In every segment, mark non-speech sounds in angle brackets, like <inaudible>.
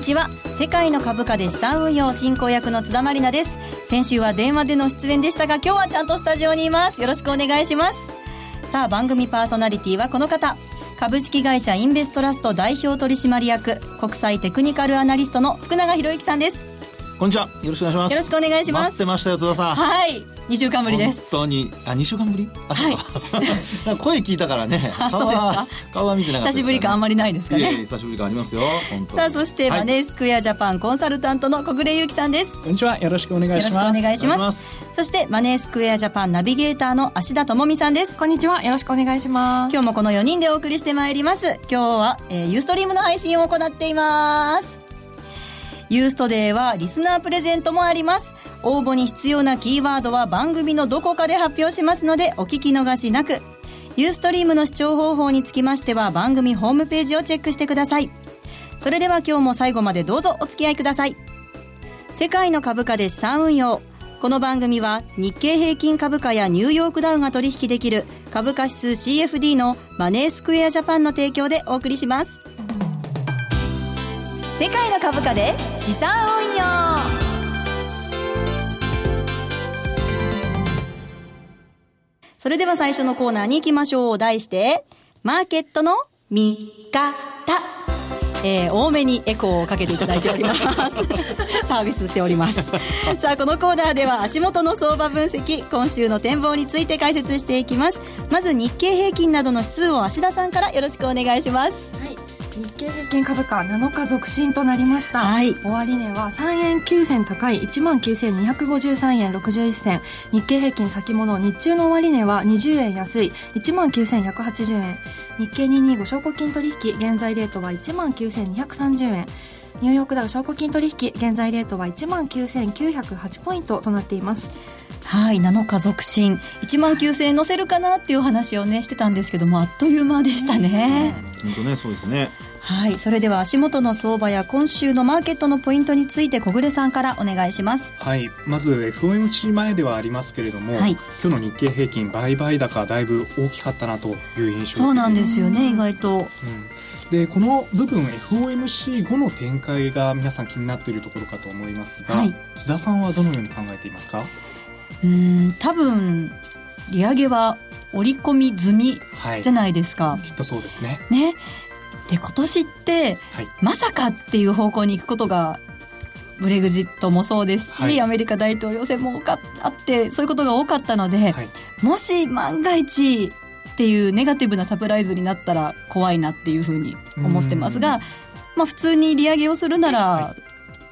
ちは。世界の株価で資産運用進行役の津田まりなです。先週は電話での出演でしたが今日はちゃんとスタジオにいます。よろしくお願いします。さあ番組パーソナリティはこの方。株式会社インベストラスト代表取締役国際テクニカルアナリストの福永博之さんです。こんにちは。よろしくお願いします。よろしくお願いします。待ってましたよ津田さん。はい2週間ぶりです。本当に？あ2週間ぶり？あ、はい、<laughs> 声聞いたからね。<laughs> 顔は顔は見てなかった、ね、久しぶり感あんまりないですかね。久しぶり感ありますよ。さあそして、マネースクエアジャパンコンサルタントの小暮優樹さんです。こんにちは。よろしくお願いします。よろしくお願いします。そしてマネースクエアジャパンナビゲーターの芦田智美さんです。こんにちは。よろしくお願いします。今日もこの4人でお送りしてまいります。今日は、えー、ユーストリームの配信を行っています。ユーストデーはリスナープレゼントもあります応募に必要なキーワードは番組のどこかで発表しますのでお聞き逃しなく。ユーストリームの視聴方法につきましては番組ホームページをチェックしてください。それでは今日も最後までどうぞお付き合いください。世界の株価で資産運用。この番組は日経平均株価やニューヨークダウが取引できる株価指数 CFD のマネースクエアジャパンの提供でお送りします。世界の株価で資産運用。それでは最初のコーナーに行きましょう。題して、マーケットの見方。えー、多めにエコーをかけていただいております。<laughs> サービスしております。<laughs> さあ、このコーナーでは足元の相場分析、今週の展望について解説していきます。まず日経平均などの指数を芦田さんからよろしくお願いします。はい日経平均株価7日続伸となりました、はい、終値は3円9銭高い1万9253円61銭。日経平均先物日中の終値は20円安い1万9180円。日経225証拠金取引現在レートは1万9230円。ニューヨークダウ証拠金取引現在レートは1万9908ポイントとなっていますはい7日続伸。1万9000円乗せるかなっていう話をねしてたんですけどもあっという間でしたね。本当ねそうですね。はいそれでは足元の相場や今週のマーケットのポイントについて小暮さんからお願いします。はいまず FOMC 前ではありますけれども、はい、今日の日経平均売買高だいぶ大きかったなという印象そうなんですよね意外と、うん。でこの部分 FOMC 後の展開が皆さん気になっているところかと思いますが、はい、津田さんはどのように考えていますか？うん多分利上げは織り込み済みじゃないですか、はい、きっとそうですね。ね。で今年って、はい、まさかっていう方向に行くことがブレグジットもそうですし、はい、アメリカ大統領選もあってそういうことが多かったので、はい、もし万が一っていうネガティブなサプライズになったら怖いなっていうふうに思ってますが、まあ、普通に利上げをするなら、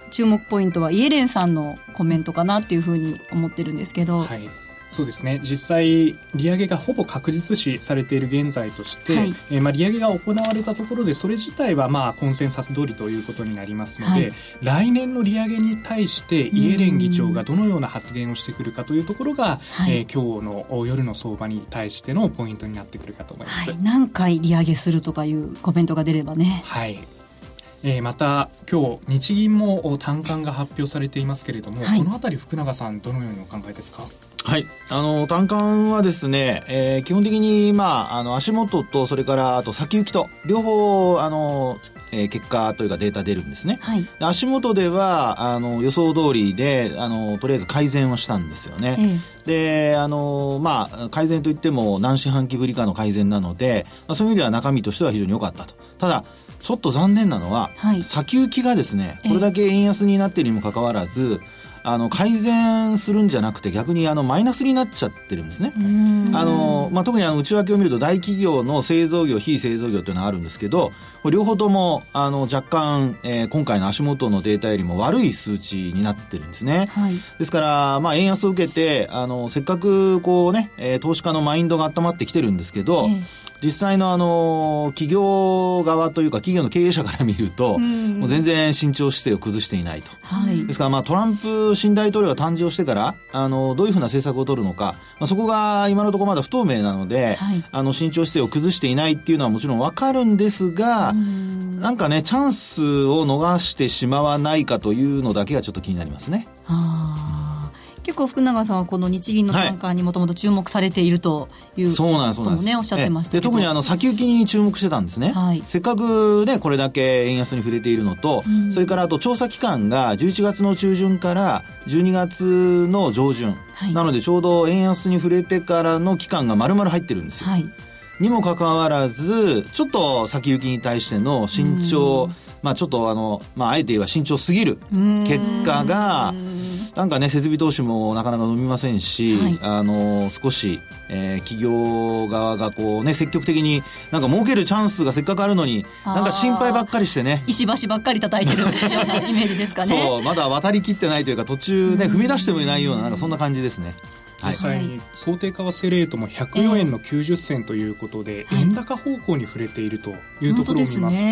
注目ポイントはイエレンさんのコメントかなっていうふうに思ってるんですけど。はい。そうですね。実際、利上げがほぼ確実視されている現在として、はい、えー、まあ、利上げが行われたところでそれ自体はまあコンセンサス通りということになりますので、はい、来年の利上げに対してイエレン議長がどのような発言をしてくるかというところが、はい、えー、今日の夜の相場に対してのポイントになってくるかと思います、はい、何回利上げするとかいうコメントが出ればね。はいえー、また今日日銀も短観が発表されていますけれども、はい、この辺り福永さんどのようにお考えですか？はい。あの、単価はですね、えー、基本的に、まあ、あの、足元と、それから、あと先行きと、両方、あの、えー、結果というかデータ出るんですね。はい、足元では、あの、予想通りで、あの、とりあえず改善はしたんですよね。えで、あの、まあ、改善といっても何四半期ぶりかの改善なので、まあ、そういう意味では中身としては非常に良かったと。ただ、ちょっと残念なのは、はい、先行きがですね、これだけ円安になっているにもかかわらず、あの改善するんじゃなくて逆にあのマイナスになっちゃってるんですね。あのまあ、特にあの内訳を見ると大企業の製造業非製造業というのがあるんですけど両方ともあの若干、えー、今回の足元のデータよりも悪い数値になってるんですね。はい、ですから、まあ、円安を受けてあのせっかくこうね、えー、投資家のマインドが温まってきてるんですけど、えー実際のあの、企業側というか企業の経営者から見ると、もう全然慎重姿勢を崩していないと。はい、ですからまあトランプ新大統領が誕生してから、あの、どういうふうな政策を取るのか、まあ、そこが今のところまだ不透明なので、はい、あの、慎重姿勢を崩していないっていうのはもちろんわかるんですが、ん。なんかね、チャンスを逃してしまわないかというのだけがちょっと気になりますね。あ結構福永さんはこの日銀の短観にもともと注目されているという、そうなんですそうなんです。ねおっしゃってましたで特にあの先行きに注目してたんですね、はい、せっかくねこれだけ円安に触れているのと、うん、それからあと調査期間が11月の中旬から12月の上旬、はい、なのでちょうど円安に触れてからの期間が丸々入ってるんですよ、はい、にもかかわらずちょっと先行きに対しての慎重、まあちょっとあの、まああえて言えば慎重すぎる結果が、なんかね、設備投資もなかなか伸びませんし、はい、あの、少し、えー、企業側がこうね、積極的になんか儲けるチャンスがせっかくあるのに、なんか心配ばっかりしてね。石橋ばっかり叩いてる <laughs> イメージですかね。そう、まだ渡りきってないというか、途中ね、踏み出してもいないような、なんかそんな感じですね。実際に想定為替レートも104円の90銭ということで、円高方向に触れているというところを見ますと、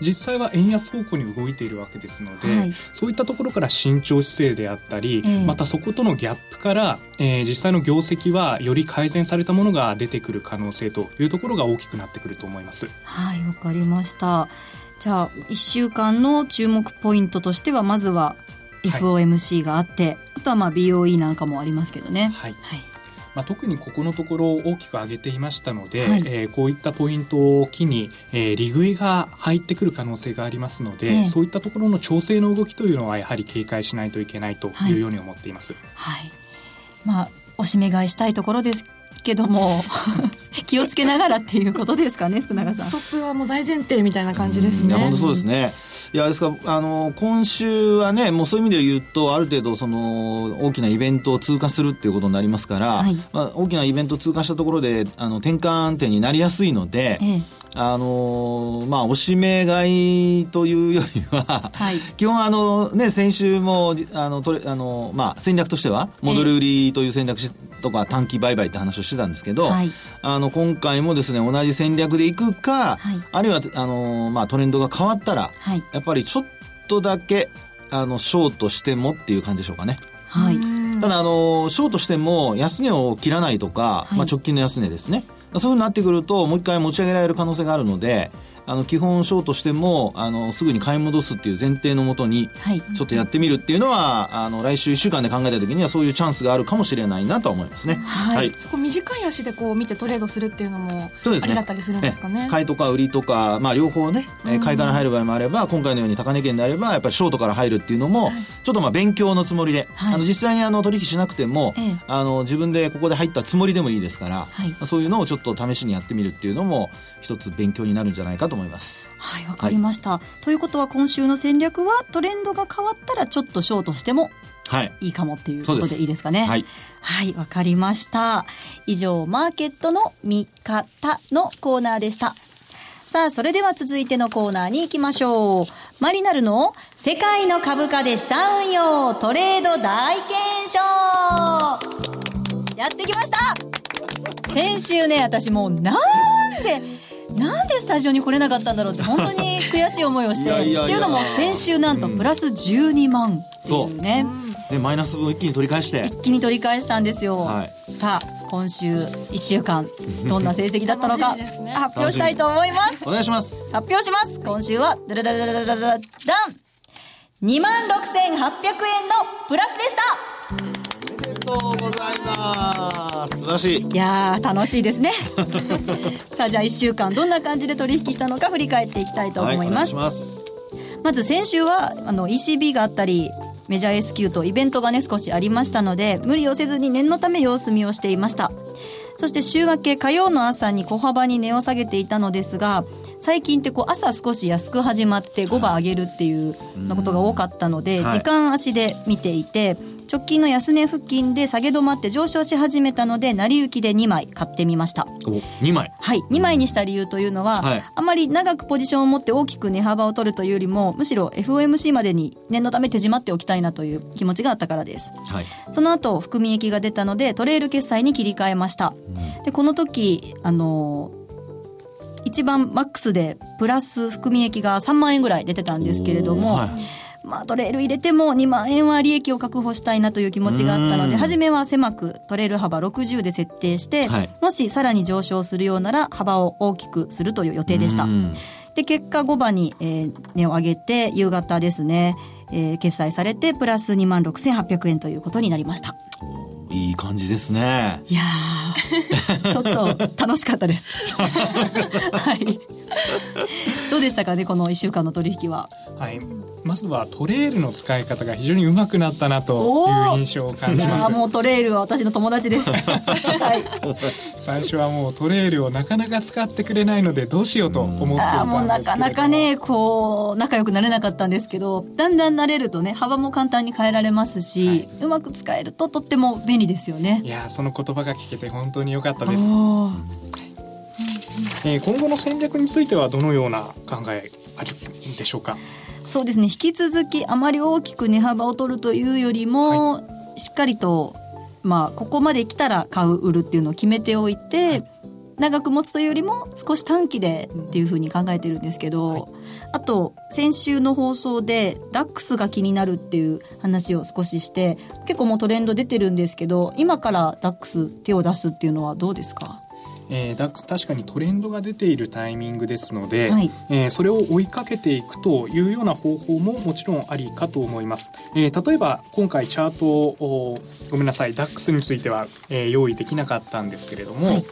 実際は円安方向に動いているわけですので、そういったところから慎重姿勢であったり、またそことのギャップから、え実際の業績はより改善されたものが出てくる可能性というところが大きくなってくると思います。はいわかりました。じゃあ1週間の注目ポイントとしてはまずは FOMC があって、はい、あとはまあ BOE なんかもありますけどね。はい、はい。まあ、特にここのところ大きく上げていましたので、はい、えー、こういったポイントを機に、えー、利食いが入ってくる可能性がありますので、えー、そういったところの調整の動きというのはやはり警戒しないといけないというように思っています。はい、はい、まあおしめ買いしたいところですけども <laughs> 気をつけながらっていうことですかね福永さん。ストップはもう大前提みたいな感じですね、いや本当そうですね。いやですからあの今週はねもうそういう意味で言うとある程度その大きなイベントを通過するっていうことになりますから、はい、まあ、大きなイベントを通過したところであの転換点になりやすいので、ええあのまあ、おしめ買いというよりは、はい、基本あの、ね、先週もあのとれあの、まあ、戦略としては戻り売りという戦略とか短期売買って話をしてたんですけど、はい、あの今回もですね同じ戦略でいくか、はい、あるいはあの、まあ、トレンドが変わったら、やっぱりちょっとだけあのショートしてもっていう感じでしょうかね。はい。ただあのショートしても安値を切らないとか、まあ、直近の安値ですねそういうふうになってくるともう一回持ち上げられる可能性があるのであの基本ショートしてもあのすぐに買い戻すっていう前提のもとにちょっとやってみるっていうのは、はい、あの来週1週間で考えた時にはそういうチャンスがあるかもしれないなと思いますね、はい、はい、そこ短い足でこう見てトレードするっていうのもありだったりするんですかね、ね、買いとか売りとか、まあ、両方ね、え買いから入る場合もあれば今回のように高値圏であればやっぱりショートから入るっていうのも、はい、ちょっとまあ勉強のつもりで、はい、あの実際にあの取引しなくても、ええ、あの自分でここで入ったつもりでもいいですから、はい、そういうのをちょっと試しにやってみるっていうのも一つ勉強になるんじゃないかと思います。はいわかりました、はい、ということは今週の戦略はトレンドが変わったらちょっとショートしてもいいかもっていうことでいいですかね。はい。はい、わ、かりました。以上、マーケットの見方のコーナーでした。さあ、それでは続いてのコーナーに行きましょう。マリナルの世界の株価で資産運用トレード大検証やってきました先週ね、私もうなんでなんでスタジオに来れなかったんだろうって本当に悔しい思いをしてっていうのも先週なんとプラス12万っていうね、でマイナス分一気に取り返して。一気に取り返したんですよ、はい、さあ今週1週間 <laughs> どんな成績だったのか、ね、発表したいと思います。お願いします。発表します。今週はダラダラダラダラダン。2万6800円のプラスでしたとうございます。素晴らしい。いや楽しいですね。<laughs> さあじゃあ1週間どんな感じで取引したのか振り返っていきたいと思います。はい、ます。まず先週はあの ECB があったりメジャー S q とイベントがね少しありましたので無理をせずに念のため様子見をしていました。そして週明け火曜の朝に小幅に値を下げていたのですが最近ってこう朝少し安く始まって5番上げるっていうのことが多かったので、時間足で見ていて直近の安値付近で下げ止まって上昇し始めたので成り行きで2枚買ってみました。2枚。はい。2枚にした理由というのは、はい、あまり長くポジションを持って大きく値幅を取るというよりもむしろ FOMC までに念のため手締まっておきたいなという気持ちがあったからです、はい、その後含み益が出たのでトレール決済に切り替えました、うん、でこの時あの一番マックスでプラス含み益が3万円ぐらい出てたんですけれども、はいまあ、トレール入れても2万円は利益を確保したいなという気持ちがあったので初めは狭くトレール幅60で設定して、はい、もしさらに上昇するようなら幅を大きくするという予定でした。で結果5番に、えー、値を上げて夕方ですねえー、決済されてプラス2万6800円ということになりました。いい感じですね。いや <laughs> ちょっと楽しかったです。<laughs> はい。どうでしたかねこの1週間の取引は。はいまずはトレールの使い方が非常にうまくなったなという印象を感じます。もうトレールは私の友達です、<laughs> はい、最初はもうトレールをなかなか使ってくれないのでどうしようと思っていたんですけも。うなかなかねこう仲良くなれなかったんですけどだんだん慣れるとね幅も簡単に変えられますし、はい、うまく使えるととっても便利ですよね。いやその言葉が聞けて本当に良かったです。えー、今後の戦略についてはどのような考えあるでしょうか？そうですね。引き続きあまり大きく値幅を取るというよりも、はい、しっかりと、まあ、ここまで来たら買う売るっていうのを決めておいて、はい、長く持つというよりも少し短期でっていうふうに考えてるんですけど、はい、あと先週の放送でダックスが気になるっていう話を少しして結構もうトレンド出てるんですけど今からダックス手を出すっていうのはどうですか？えー、ダックス確かにトレンドが出ているタイミングですので、はい、えー、それを追いかけていくというような方法ももちろんありかと思います、えー、例えば今回チャートをごめんなさいダックスについては、えー、用意できなかったんですけれども、はい。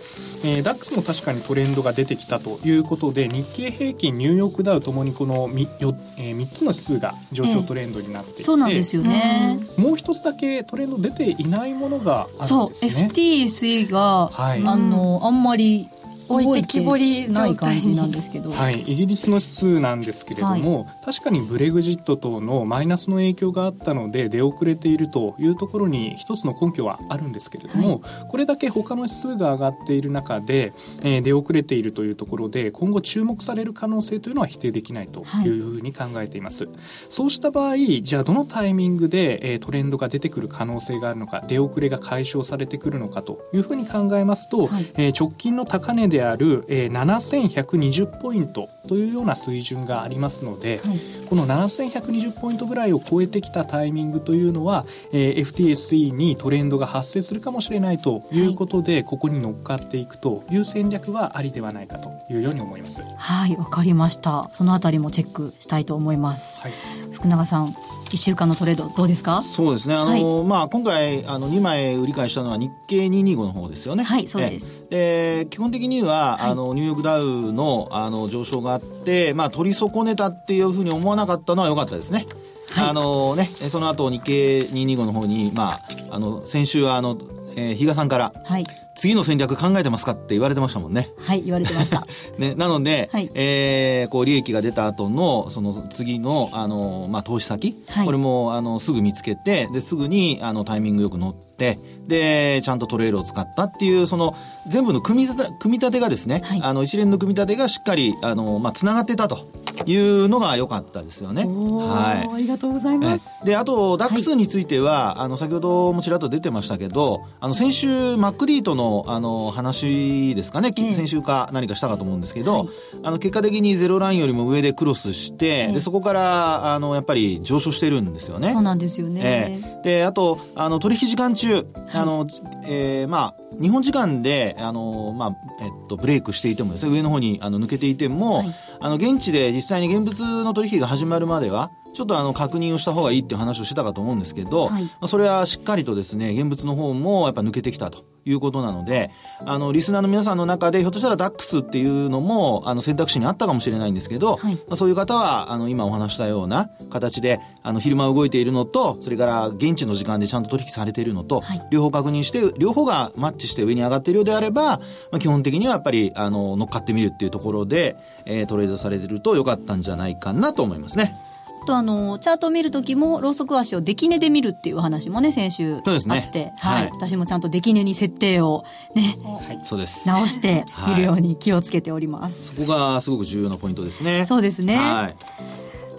えー、ダックスも確かにトレンドが出てきたということで日経平均ニューヨークダウともにこの 3, よ、えー、3つの指数が上昇トレンドになっていて、えー、そうなんですよね。もう一つだけトレンド出ていないものがあるんですね。そう FTSE が、はい、あのあんまり。置いてきぼりない感じなんですけど、はい、イギリスの指数なんですけれども、はい、確かにブレグジット等のマイナスの影響があったので出遅れているというところに一つの根拠はあるんですけれども、はい、これだけ他の指数が上がっている中で、えー、出遅れているというところで今後注目される可能性というのは否定できないというふうに考えています、はい、そうした場合じゃあどのタイミングで、えー、トレンドが出てくる可能性があるのか出遅れが解消されてくるのかというふうに考えますと、はい、えー、直近の高値でである、えー、7120ポイント。というような水準がありますので、はい、この7120ポイントぐらいを超えてきたタイミングというのは、えー、FTSE にトレンドが発生するかもしれないということで、はい、ここに乗っかっていくという戦略はありではないかというように思います。はいわかりました。そのあたりもチェックしたいと思います、はい、福永さん1週間のトレードどうですか？そうですね。あの、はい、まあ、今回あの2枚売り買いしたのは日経225の方ですよね。はいそうです。で基本的には、はい、あのニューヨークダウのあの上昇があって、まあ、取り損ねたっていうふうに思わなかったのは良かったですね。はい、あのね、その後日経225の方に、まあ、あの先週はあの、えー、比嘉さんから、はい、次の戦略考えてますかって言われてましたもんね。はい、言われてました。<laughs> ね、なので、はい、えー、こう、利益が出た後の、その次の、あの、まあ、投資先、はい、これも、あの、すぐ見つけて、で、すぐに、あの、タイミングよく乗って、で、ちゃんとトレールを使ったっていう、その、全部の組み立て、組み立てがですね、はい、あの、一連の組み立てがしっかり、あの、まあ、繋がってたというのが良かったですよね。はい。ありがとうございます。で、あと、ダックスについては、はい、あの、先ほどもちらっと出てましたけど、あの、先週、マックディーとの、あの、話ですかね、えー、先週か何かしたかと思うんですけど、はい、あの、結果的にゼロラインよりも上でクロスして、えー、で、そこから、あの、やっぱり上昇してるんですよね。そうなんですよね。えー、で、あと、あの、取引時間中、あの、えー、まあ、日本時間で、あの、まあ、えっと、ブレイクしていてもですね、上の方にあの抜けていても、はい、あの、現地で実際に現物の取引が始まるまでは、ちょっとあの確認をした方がいいっていう話をしてたかと思うんですけど、はい、それはしっかりとですね、現物の方もやっぱ抜けてきたということなので、あの、リスナーの皆さんの中で、ひょっとしたらダックスっていうのも、あの、選択肢にあったかもしれないんですけど、はい、まあ、そういう方は、あの、今お話したような形で、あの、昼間動いているのと、それから現地の時間でちゃんと取引されているのと、はい、両方確認して、両方がマッチして上に上がっているようであれば、まあ、基本的にはやっぱり、あの、乗っかってみるっていうところで、えー、トレードされてると良かったんじゃないかなと思いますね。とあのチャートを見る時もローソク足を出来値で見るっていう話もね先週あって、ね、はい、はい、私もちゃんと出来値に設定をね、はい、そうです。直して見るように気をつけております、そこがすごく重要なポイントですね。そうですね、はい、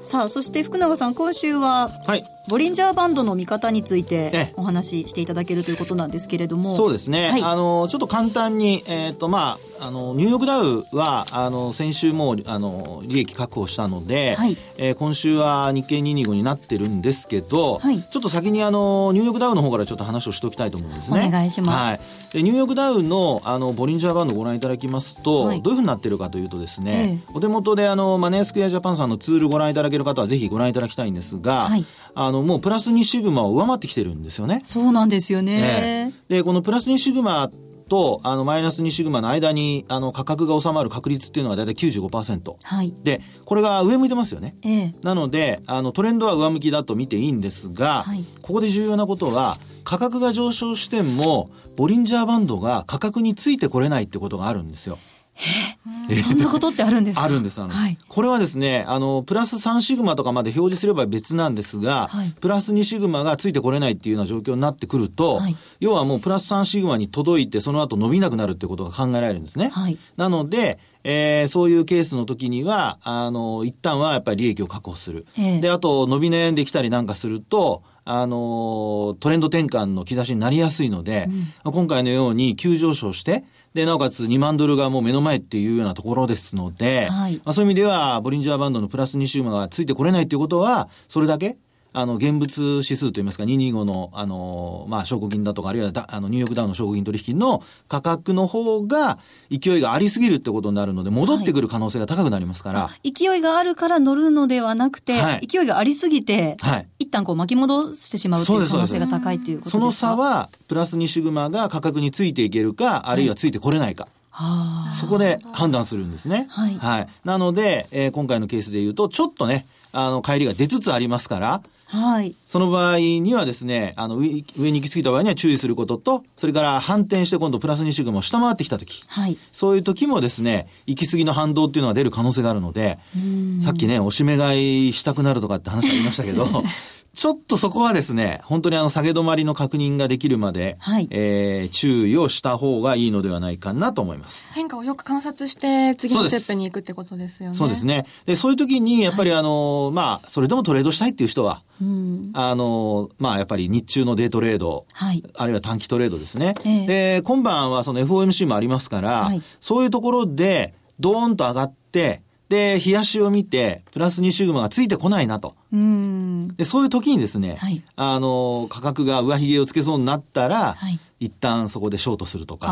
さあそして福永さん今週は、はいボリンジャーバンドの見方についてお話ししていただけるということなんですけれども。そうですね、はい、あのちょっと簡単に、えーとまあ、あのニューヨークダウはあの先週もあの利益確保したので、はい、えー、今週は日経225になってるんですけど、はい、ちょっと先にあのニューヨークダウの方からちょっと話をしておきたいと思うんですね。お願いします、はい。でニューヨークダウのあのボリンジャーバンドをご覧いただきますと、はい、どういうふうになってるかというとですね、ええ、お手元であのマネースクエアジャパンさんのツールご覧いただける方はぜひご覧いただきたいんですが、はい、あのもうプラス2シグマを上回ってきてるんですよね。そうなんですよね。でこのプラス2シグマとあのマイナス2シグマの間にあの価格が収まる確率っていうのは大体95%、はい、でこれが上向いてますよね、ええ、なのであのトレンドは上向きだと見ていいんですが、はい、ここで重要なことは価格が上昇してもボリンジャーバンドが価格についてこれないってことがあるんですよ。えそんなことってあるんですか？あるんです、あはい、これはですね、あの、プラス3シグマとかまで表示すれば別なんですが、はい、プラス2シグマがついてこれないっていうような状況になってくると、はい、要はもうプラス3シグマに届いて、その後伸びなくなるってことが考えられるんですね。なので、えー、そういうケースの時には、あの、一旦はやっぱり利益を確保する。えー、で、あと、伸び悩んできたりなんかすると、あの、トレンド転換の兆しになりやすいので、うん、今回のように急上昇して、で、なおかつ2万ドルがもう目の前っていうようなところですので、はい、まあ、そういう意味では、ボリンジャーバンドのプラス2シグマがついてこれないということは、それだけあの、現物指数といいますか、225の、あの、まあ、証拠金だとか、あるいはあの、ニューヨークダウンの証拠金取引の価格の方が、勢いがありすぎるってことになるので、戻ってくる可能性が高くなりますから。はい、勢いがあるから乗るのではなくて、はい、勢いがありすぎて、はい、一旦こう巻き戻してしまうという可能性が高いっていうことですか？その差は、プラス2シグマが価格についていけるか、あるいはついてこれないか。そこで判断するんですね。はい。はい。なので、えー、今回のケースで言うと、ちょっとね、あの、帰りが出つつありますから、はい。その場合にはですね、あの、上上に行き過ぎた場合には注意することと、それから反転して今度プラス2シグマを下回ってきたとき、はい。そういう時もですね、行き過ぎの反動っていうのが出る可能性があるので、さっきね、おしめ買いしたくなるとかって話ありましたけど、<laughs> ちょっとそこはですね、本当にあの下げ止まりの確認ができるまで、はい、えー、注意をした方がいいのではないかなと思います。変化をよく観察して、次のステップに行くってことですよね。そうですね。で、そういう時に、やっぱりあの、はい、まあ、それでもトレードしたいっていう人は、うん、あの、まあ、やっぱり日中のデートレード、はい、あるいは短期トレードですね。えで、今晩はその FOMC もありますから、はい、そういうところで、ドーンと上がって、で、冷やしを見て、プラス2シグマがついてこないなと。で、そういう時にですね、はい、あの、価格が上髭をつけそうになったら、はい、一旦そこでショートするとか。あ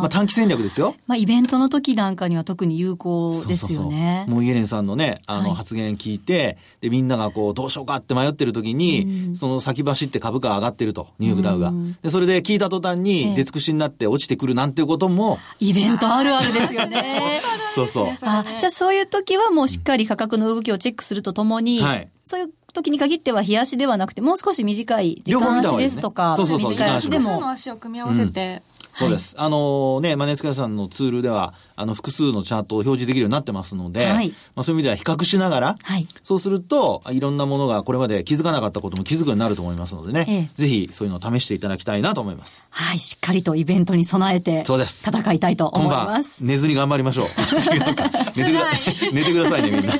まあ短期戦略ですよ。まあイベントの時なんかには特に有効ですよね。もうイエレンさんのね、あの発言聞いて、はい、で、みんながこう、どうしようかって迷ってる時に、その先走って株価上がってると、ニューヨークダウが。で、それで聞いた途端に出尽くしになって落ちてくるなんていうことも。イベントあるあるですよね。<laughs> そうそう。あ、じゃあそういう時はもうしっかり価格の動きをチェックするとともに、はい、そういう時に限っては冷やしではなくて、もう少し短い時間足ですとか、短い足でも。の足を組み合わせて、うんそうです。はい、あのね、マネースクエアさんのツールでは、あの、複数のチャートを表示できるようになってますので、はい、まあそういう意味では比較しながら、はい、そうすると、いろんなものがこれまで気づかなかったことも気づくようになると思いますのでね、ええ、ぜひそういうのを試していただきたいなと思います。はい、しっかりとイベントに備えて、そうです。戦いたいと思います。寝ずに頑張りましょう。<laughs> 寝てくだ寝てくださいね、みんな。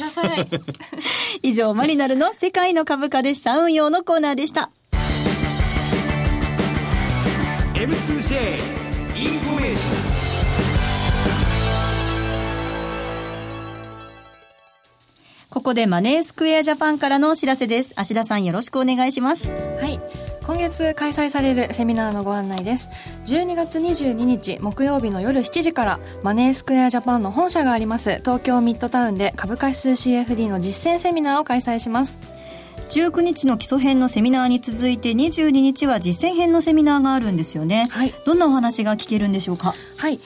以上、マリナルの世界の株価で資産運用のコーナーでした。M2J インフォメーションここでマネースクエアジャパンからのお知らせです。芦田さんよろしくお願いします。はい。今月開催されるセミナーのご案内です。12月22日木曜日の夜7時からマネースクエアジャパンの本社があります東京ミッドタウンで株価指数 CFD の実践セミナーを開催します。19日の基礎編のセミナーに続いて22日は実践編のセミナーがあるんですよね、はい、どんなお話が聞けるんでしょうか？はい。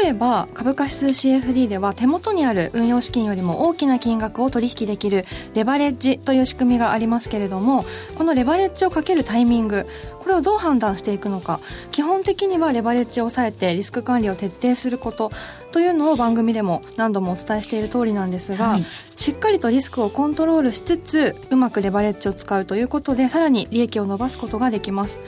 例えば株価指数 CFD では手元にある運用資金よりも大きな金額を取引できるレバレッジという仕組みがありますけれどもこのレバレッジをかけるタイミングこれをどう判断していくのか。基本的にはレバレッジを抑えてリスク管理を徹底することというのを番組でも何度もお伝えしている通りなんですが、はい、しっかりとリスクをコントロールしつつうまくレバレッジを使うということでさらに利益を伸ばすことができます。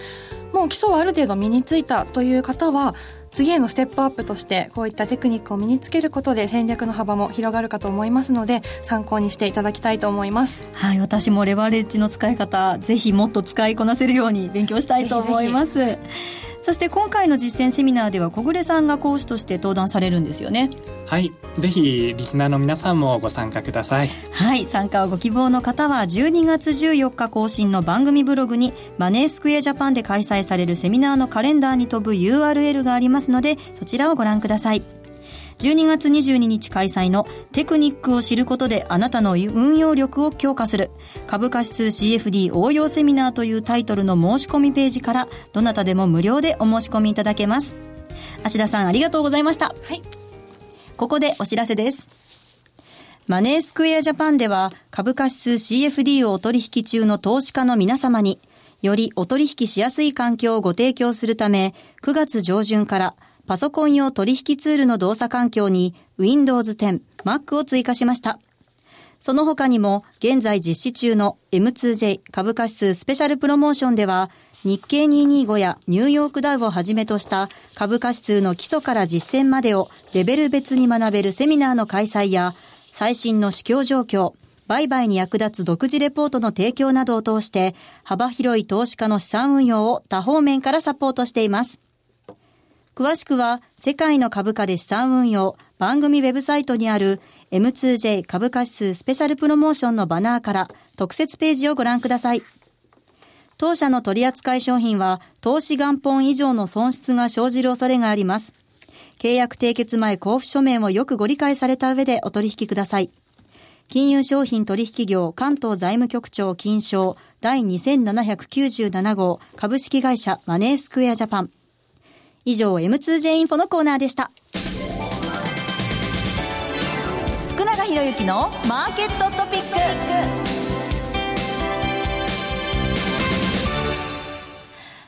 もう基礎はある程度身についたという方は次へのステップアップとしてこういったテクニックを身につけることで戦略の幅も広がるかと思いますので参考にしていただきたいと思います。はい私もレバレッジの使い方ぜひもっと使いこなせるように勉強したいと思います。ぜひぜひそして今回の実践セミナーでは小暮さんが講師として登壇されるんですよね。はい。ぜひリスナーの皆さんもご参加ください。はい。参加をご希望の方は12月14日更新の番組ブログにマネースクエアジャパンで開催されるセミナーのカレンダーに飛ぶ URL がありますのでそちらをご覧ください12月22日開催のテクニックを知ることであなたの運用力を強化する株価指数 CFD 応用セミナーというタイトルの申し込みページからどなたでも無料でお申し込みいただけます。芦田さんありがとうございました。はい。ここでお知らせです。マネースクエアジャパンでは株価指数 CFD をお取引中の投資家の皆様によりお取引しやすい環境をご提供するため9月上旬からパソコン用取引ツールの動作環境に Windows 10、Mac を追加しました。その他にも現在実施中の M2J 株価指数スペシャルプロモーションでは日経225やニューヨークダウをはじめとした株価指数の基礎から実践までをレベル別に学べるセミナーの開催や最新の市況状況、売買に役立つ独自レポートの提供などを通して幅広い投資家の資産運用を多方面からサポートしています。詳しくは、世界の株価で資産運用番組ウェブサイトにある M2J 株価指数スペシャルプロモーションのバナーから特設ページをご覧ください。当社の取扱い商品は投資元本以上の損失が生じる恐れがあります。契約締結前交付書面をよくご理解された上でお取引ください。金融商品取引業関東財務局長金賞第2797号株式会社マネースクエアジャパン。以上 M2J インフォのコーナーでした。福永博之のマーケットトピック。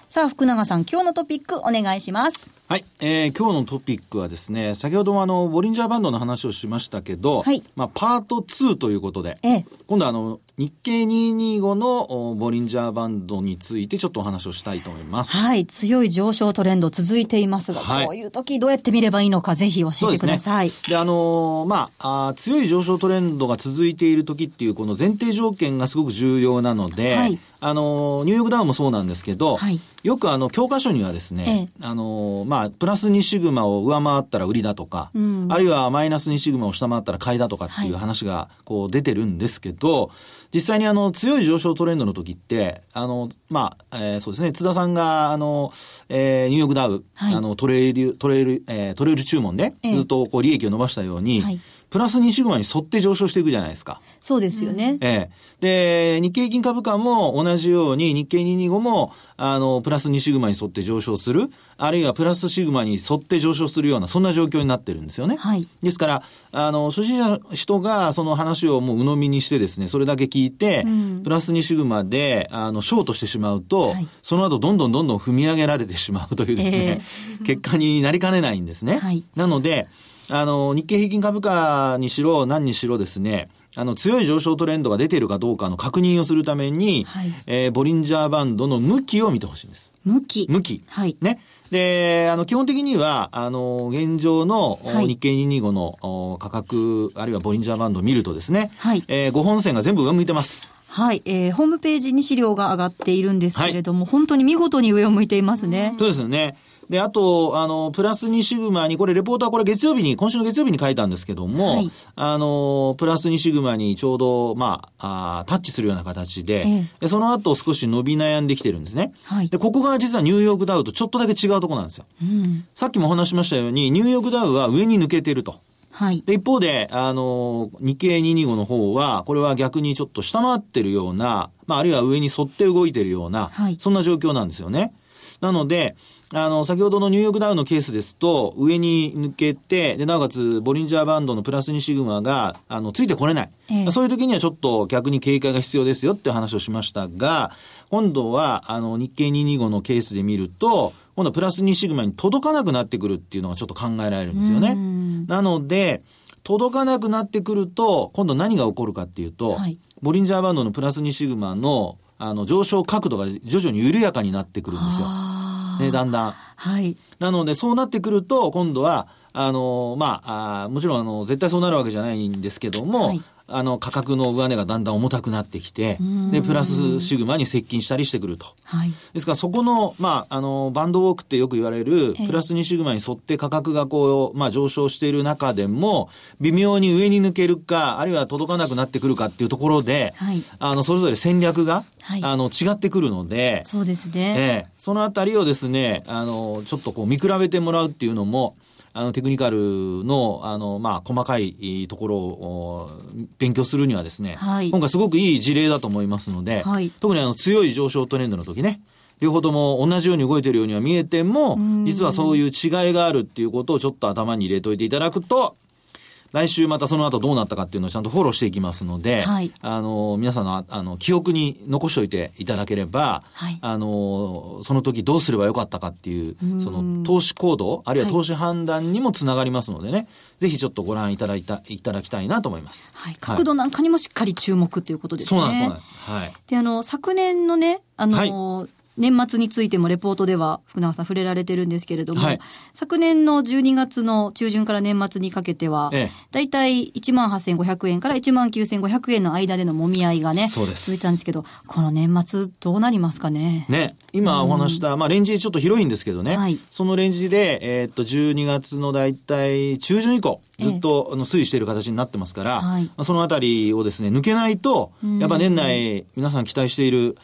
さあ福永さん今日のトピックお願いしますはい、えー、今日のトピックはですね、先ほどもあの、ボリンジャーバンドの話をしましたけど、はい、まあ、パート2ということで、ええ、今度はあの、日経225のボリンジャーバンドについてちょっとお話をしたいと思います。はい、強い上昇トレンド続いていますが、はい、こういう時どうやって見ればいいのかぜひ教えてください。で、ね、あのー、まああ、強い上昇トレンドが続いている時っていうこの前提条件がすごく重要なので、はい、あのー、ニューヨークダウンもそうなんですけど、はい、よくあの、教科書にはですね、ええ、あのー、まあ、プラス2シグマを上回ったら売りだとか、うん、あるいはマイナス2シグマを下回ったら買いだとかっていう話がこう出てるんですけど、実際にあの強い上昇トレンドの時って、あの、まあ、えー、そうですね、津田さんが、あの、えー、ニューヨークダウ、はい、あの、トレイル、トレイル、えー、トレイル注文で、ずっとこう利益を伸ばしたように、はいプラス2シグマに沿って上昇していくじゃないですか。そうですよね。ええ。で、日経平均株価も同じように日経225も、あの、プラス2シグマに沿って上昇する、あるいはプラスシグマに沿って上昇するような、そんな状況になってるんですよね。はい。ですから、あの、初心者の人がその話をもう鵜呑みにしてですね、それだけ聞いて、うん、プラス2シグマで、あの、ショートしてしまうと、はい、その後どんどんどんどん踏み上げられてしまうというですね、えー、結果になりかねないんですね。はい。なので、あの、日経平均株価にしろ何にしろですね、あの、強い上昇トレンドが出ているかどうかの確認をするために、はい、えー、ボリンジャーバンドの向きを見てほしいんです。向き向き。はい。ね。で、あの、基本的には、あの、現状の日経225の価格、あるいはボリンジャーバンドを見るとですね、はい。えー、5本線が全部上向いてます。はい、えー、ホームページに資料が上がっているんですけれども、はい、本当に見事に上を向いていますね。そうですよね。で、あと、あの、プラス2シグマに、これ、レポートはこれ月曜日に、今週の月曜日に書いたんですけども、はい、あの、プラス2シグマにちょうど、まあ、あタッチするような形で、ええ、その後少し伸び悩んできてるんですね。はい、で、ここが実はニューヨークダウとちょっとだけ違うところなんですよ。うん、さっきもお話しましたように、ニューヨークダウは上に抜けてると。はい。で、一方で、あの、日経225の方は、これは逆にちょっと下回ってるような、まあ、あるいは上に沿って動いてるような、はい、そんな状況なんですよね。なので、あの、先ほどのニューヨークダウのケースですと、上に抜けて、で、なおかつ、ボリンジャーバンドのプラス2シグマが、あの、ついてこれない。えそういう時にはちょっと逆に警戒が必要ですよって話をしましたが、今度は、あの、日経225のケースで見ると、今度はプラス2シグマに届かなくなってくるっていうのがちょっと考えられるんですよね。なので、届かなくなってくると、今度何が起こるかっていうと、はい、ボリンジャーバンドのプラス2シグマの、あの、上昇角度が徐々に緩やかになってくるんですよ。ね、だんだん。はい。なので、そうなってくると、今度は、あの、まあ、あもちろん、あの、絶対そうなるわけじゃないんですけども、はい、あの、価格の上値がだんだん重たくなってきて、で、プラスシグマに接近したりしてくると。はい。ですから、そこの、まあ、あの、バンドウォークってよく言われる、プラス2シグマに沿って価格がこう、まあ、上昇している中でも、微妙に上に抜けるか、あるいは届かなくなってくるかっていうところで、はい、あの、それぞれ戦略が、はい、あの、違ってくるので、そうですね。ええ、そのあたりをですね、あの、ちょっとこう、見比べてもらうっていうのも、あの、テクニカルの、あの、まあ、細かいところを勉強するにはですね、はい、今回すごくいい事例だと思いますので、はい、特にあの、強い上昇トレンドの時ね、両方とも同じように動いているようには見えても、実はそういう違いがあるっていうことをちょっと頭に入れといていただくと、来週またその後どうなったかっていうのをちゃんとフォローしていきますので、はい、あの、皆さんの、あの、記憶に残しておいていただければ、はい、あの、その時どうすればよかったかっていう、その、投資行動、あるいは投資判断にもつながりますのでね、はい、ぜひちょっとご覧いただいた、いただきたいなと思います。はい。角度なんかにもしっかり注目ということですね。そうなんです、そうなんです。はい。で、あの、昨年のね、あの、年末についてもレポートでは福永さん触れられてるんですけれども、はい、昨年の12月の中旬から年末にかけては、ええ、大体1万8500円から1万9500円の間でのもみ合いがね、続いたんですけど、この年末どうなりますかね？ね、今お話した、うん、まあレンジちょっと広いんですけどね、はい、そのレンジで、えー、っと、12月の大体中旬以降、ずっと、あの推移している形になってますから、はい、そのあたりをですね、抜けないと、やっぱ年内皆さん期待している、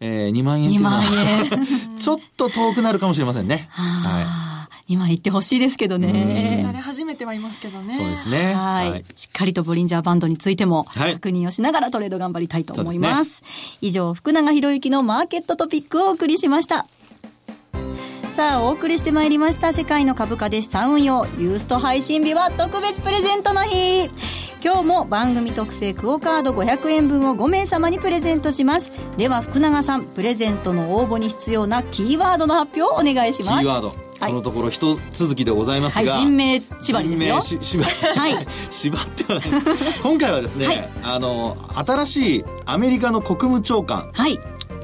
えー、2万円っていうのは <laughs> ちょっと遠くなるかもしれませんね。はい。2万円いってほしいですけどね。意識され始めてはいますけどね。そうですね。はい。しっかりとボリンジャーバンドについても確認をしながらトレード頑張りたいと思います。すね、以上、福永博之のマーケットトピックをお送りしました。さあお送りしてまいりました世界の株価で資産運用ユースト配信日は特別プレゼントの日。今日も番組特製クオカード500円分を5名様にプレゼントします。では福永さんプレゼントの応募に必要なキーワードの発表をお願いします。キーワード。このところ一続きでございますが、はい、人名縛りですよ。人名縛はい、<laughs> 縛っては今回はですね、はい、あの新しいアメリカの国務長官、はい、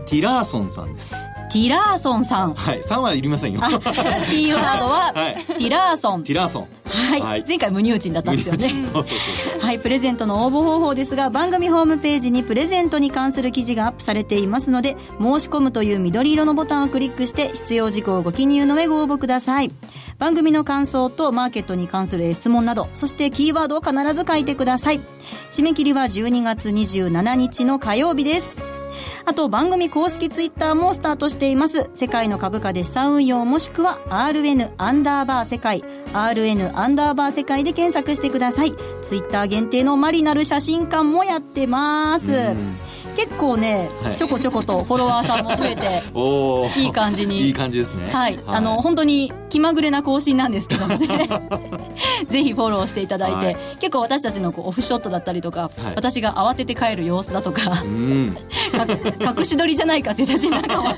ティラーソンさんですティラーソンさん。はい、3はいりませんよ。キーワードは、<laughs> はい、ティラーソン。ティラーソン。はい、はい、前回無入賃だったんですよね。<laughs> そうそうそうはい、プレゼントの応募方法ですが、番組ホームページにプレゼントに関する記事がアップされていますので、申し込むという緑色のボタンをクリックして、必要事項をご記入の上ご応募ください。番組の感想とマーケットに関する質問など、そしてキーワードを必ず書いてください。締め切りは12月27日の火曜日です。あと番組公式ツイッターもスタートしています。世界の株価で資産運用もしくは RN アンダーバー世界、RN アンダーバー世界で検索してください。ツイッター限定のマリナル写真館もやってます。結構ね、はい、ちょこちょことフォロワーさんも増えて <laughs> いい感じに。いい感じですね。はい、はい、あの本当に気まぐれな更新なんですけどもね。<laughs> ぜひフォローしていただいて、はい、結構私たちのこうオフショットだったりとか、私が慌てて帰る様子だとか、うん、隠し撮りじゃないかっていう写真なんかも。盗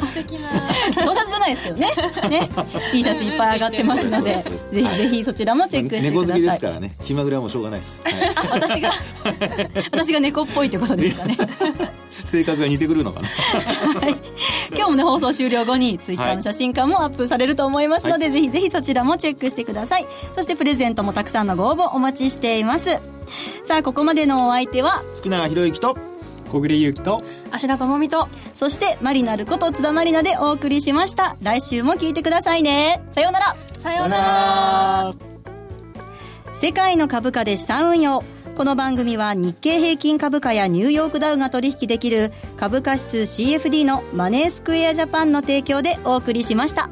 撮的な盗撮じゃないですけどね。ね。いい写真いっぱい上がってますのでぜひぜひそちらもチェックしてください。猫好きですからね。気まぐれはもうしょうがないです、私が？<laughs> 私が猫っぽいってことですかね。性格が似てくるのかな、はい、今日もね放送終了後にツイッターの写真館もアップされると思いますので、はい、ぜひぜひそちらもチェックしてください。そしてプレゼントもたくさんのご応募お待ちしています。さあここまでのお相手は福永博之と小暮優樹と芦田智美とそしてマリナルこと津田マリナでお送りしました。来週も聞いてくださいね。さようなら。さようなら。世界の株価で資産運用この番組は日経平均株価やニューヨークダウが取引できる株価指数 CFD のマネースクエアジャパンの提供でお送りしました。